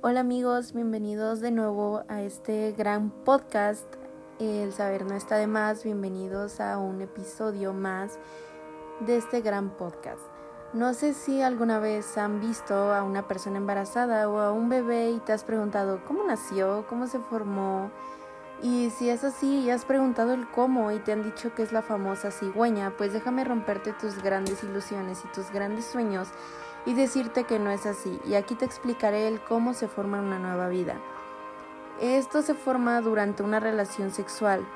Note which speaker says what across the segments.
Speaker 1: Hola amigos, bienvenidos de nuevo a este gran podcast. El saber no está de más, bienvenidos a un episodio más de este gran podcast. No sé si alguna vez han visto a una persona embarazada o a un bebé y te has preguntado cómo nació, cómo se formó. Y si es así y has preguntado el cómo y te han dicho que es la famosa cigüeña, pues déjame romperte tus grandes ilusiones y tus grandes sueños y decirte que no es así. Y aquí te explicaré el cómo se forma una nueva vida. Esto se forma durante una relación sexual,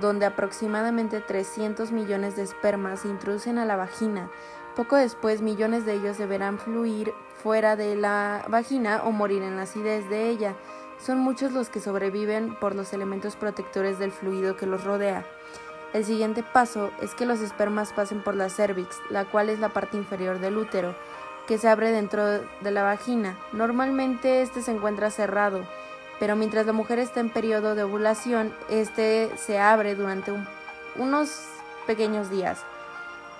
Speaker 1: donde aproximadamente 300 millones de espermas se introducen a la vagina poco después, millones de ellos deberán fluir fuera de la vagina o morir en la acidez de ella. Son muchos los que sobreviven por los elementos protectores del fluido que los rodea. El siguiente paso es que los espermas pasen por la cervix, la cual es la parte inferior del útero, que se abre dentro de la vagina. Normalmente este se encuentra cerrado, pero mientras la mujer está en periodo de ovulación, este se abre durante unos pequeños días.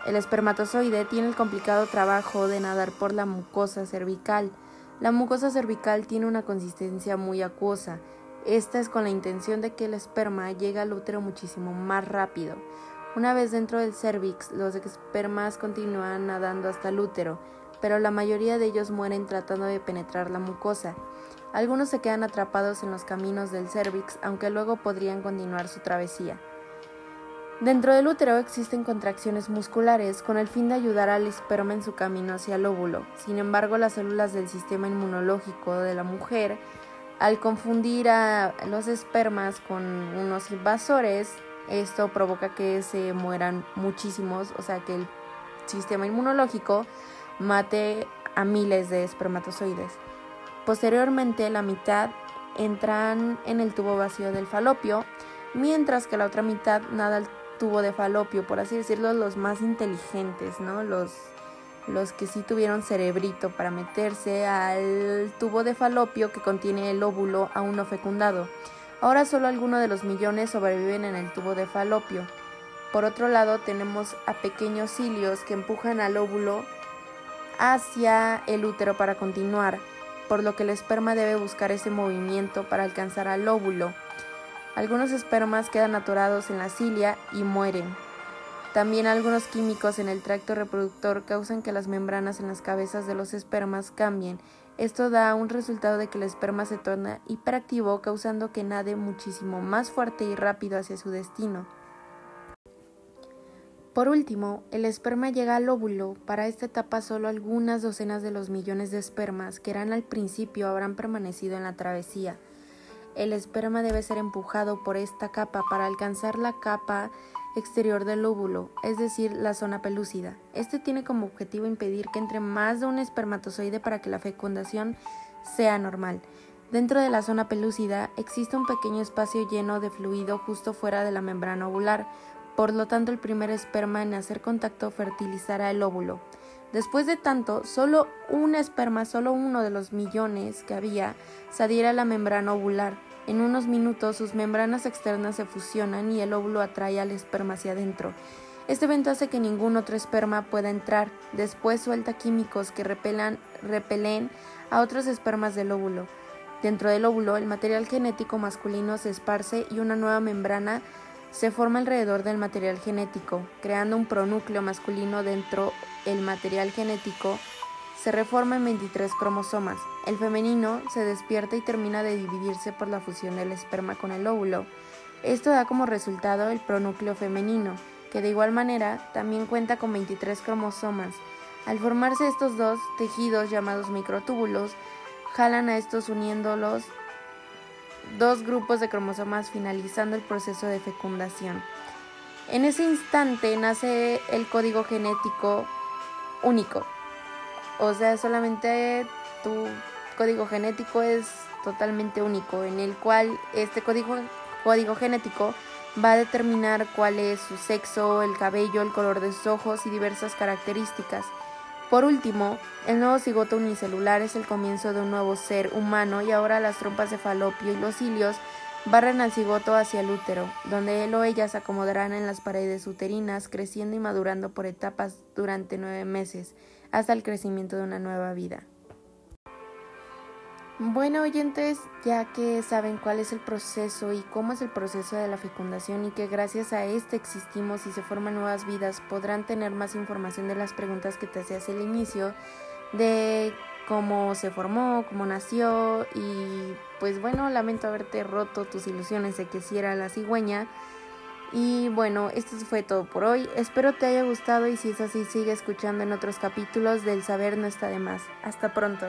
Speaker 1: El espermatozoide tiene el complicado trabajo de nadar por la mucosa cervical. La mucosa cervical tiene una consistencia muy acuosa. Esta es con la intención de que el esperma llegue al útero muchísimo más rápido. Una vez dentro del cervix, los espermas continúan nadando hasta el útero, pero la mayoría de ellos mueren tratando de penetrar la mucosa. Algunos se quedan atrapados en los caminos del cervix, aunque luego podrían continuar su travesía. Dentro del útero existen contracciones musculares con el fin de ayudar al esperma en su camino hacia el óvulo. Sin embargo, las células del sistema inmunológico de la mujer, al confundir a los espermas con unos invasores, esto provoca que se mueran muchísimos, o sea que el sistema inmunológico mate a miles de espermatozoides. Posteriormente, la mitad entran en el tubo vacío del falopio, mientras que la otra mitad nada al tubo de falopio, por así decirlo, los más inteligentes, ¿no? Los, los que sí tuvieron cerebrito para meterse al tubo de falopio que contiene el óvulo aún no fecundado. Ahora solo algunos de los millones sobreviven en el tubo de falopio. Por otro lado, tenemos a pequeños cilios que empujan al óvulo hacia el útero para continuar, por lo que el esperma debe buscar ese movimiento para alcanzar al óvulo. Algunos espermas quedan atorados en la cilia y mueren. También algunos químicos en el tracto reproductor causan que las membranas en las cabezas de los espermas cambien. Esto da un resultado de que el esperma se torna hiperactivo, causando que nade muchísimo más fuerte y rápido hacia su destino. Por último, el esperma llega al óvulo. Para esta etapa solo algunas docenas de los millones de espermas que eran al principio habrán permanecido en la travesía. El esperma debe ser empujado por esta capa para alcanzar la capa exterior del óvulo, es decir, la zona pelúcida. Este tiene como objetivo impedir que entre más de un espermatozoide para que la fecundación sea normal. Dentro de la zona pelúcida existe un pequeño espacio lleno de fluido justo fuera de la membrana ovular, por lo tanto el primer esperma en hacer contacto fertilizará el óvulo. Después de tanto, solo un esperma, solo uno de los millones que había, se a la membrana ovular. En unos minutos sus membranas externas se fusionan y el óvulo atrae al esperma hacia adentro. Este evento hace que ningún otro esperma pueda entrar. Después suelta químicos que repelen a otros espermas del óvulo. Dentro del óvulo, el material genético masculino se esparce y una nueva membrana se forma alrededor del material genético, creando un pronúcleo masculino dentro el material genético se reforma en 23 cromosomas. El femenino se despierta y termina de dividirse por la fusión del esperma con el óvulo. Esto da como resultado el pronúcleo femenino, que de igual manera también cuenta con 23 cromosomas. Al formarse estos dos tejidos llamados microtúbulos, jalan a estos uniéndolos dos grupos de cromosomas finalizando el proceso de fecundación. En ese instante nace el código genético único. O sea, solamente tu código genético es totalmente único, en el cual este código, código genético va a determinar cuál es su sexo, el cabello, el color de sus ojos y diversas características. Por último, el nuevo cigoto unicelular es el comienzo de un nuevo ser humano y ahora las trompas de falopio y los cilios barren al cigoto hacia el útero, donde él o ella se acomodarán en las paredes uterinas, creciendo y madurando por etapas durante nueve meses, hasta el crecimiento de una nueva vida. Bueno, oyentes, ya que saben cuál es el proceso y cómo es el proceso de la fecundación y que gracias a este existimos y se forman nuevas vidas, podrán tener más información de las preguntas que te hacías al inicio, de cómo se formó, cómo nació y pues bueno, lamento haberte roto tus ilusiones de que si era la cigüeña. Y bueno, esto fue todo por hoy. Espero te haya gustado y si es así, sigue escuchando en otros capítulos del saber no está de más. Hasta pronto.